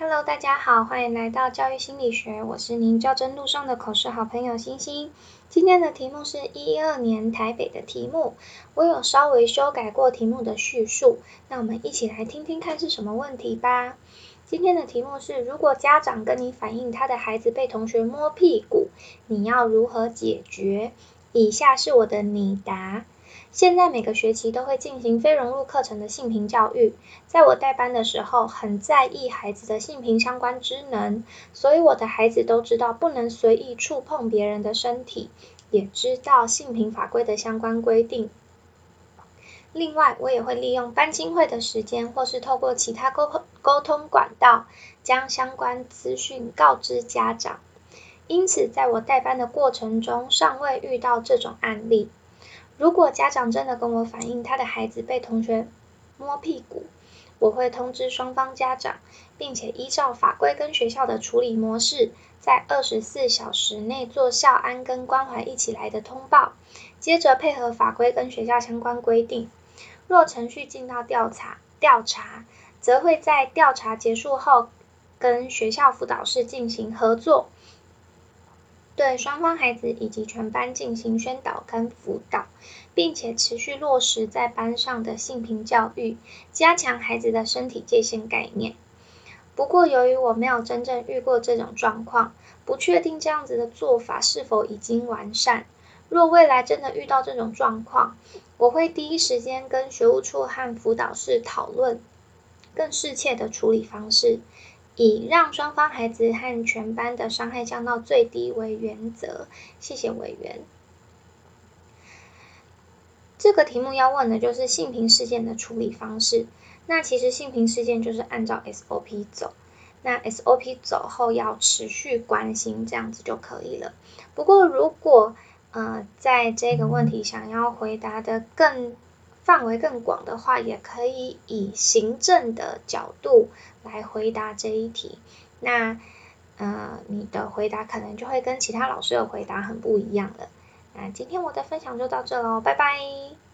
Hello，大家好，欢迎来到教育心理学，我是您教真路上的口试好朋友星星。今天的题目是一二年台北的题目，我有稍微修改过题目的叙述，那我们一起来听听看是什么问题吧。今天的题目是：如果家长跟你反映他的孩子被同学摸屁股，你要如何解决？以下是我的拟答。现在每个学期都会进行非融入课程的性平教育，在我带班的时候，很在意孩子的性平相关知能，所以我的孩子都知道不能随意触碰别人的身体，也知道性平法规的相关规定。另外，我也会利用班亲会的时间，或是透过其他沟沟通管道，将相关资讯告知家长。因此，在我带班的过程中，尚未遇到这种案例。如果家长真的跟我反映他的孩子被同学摸屁股，我会通知双方家长，并且依照法规跟学校的处理模式，在二十四小时内做校安跟关怀一起来的通报，接着配合法规跟学校相关规定。若程序进到调查，调查则会在调查结束后，跟学校辅导室进行合作，对双方孩子以及全班进行宣导跟辅导，并且持续落实在班上的性平教育，加强孩子的身体界限概念。不过，由于我没有真正遇过这种状况，不确定这样子的做法是否已经完善。若未来真的遇到这种状况，我会第一时间跟学务处和辅导室讨论更适切的处理方式，以让双方孩子和全班的伤害降到最低为原则。谢谢委员。这个题目要问的就是性平事件的处理方式。那其实性平事件就是按照 SOP 走，那 SOP 走后要持续关心，这样子就可以了。不过如果呃，在这个问题想要回答的更范围更广的话，也可以以行政的角度来回答这一题。那呃，你的回答可能就会跟其他老师的回答很不一样了。那今天我的分享就到这喽，拜拜。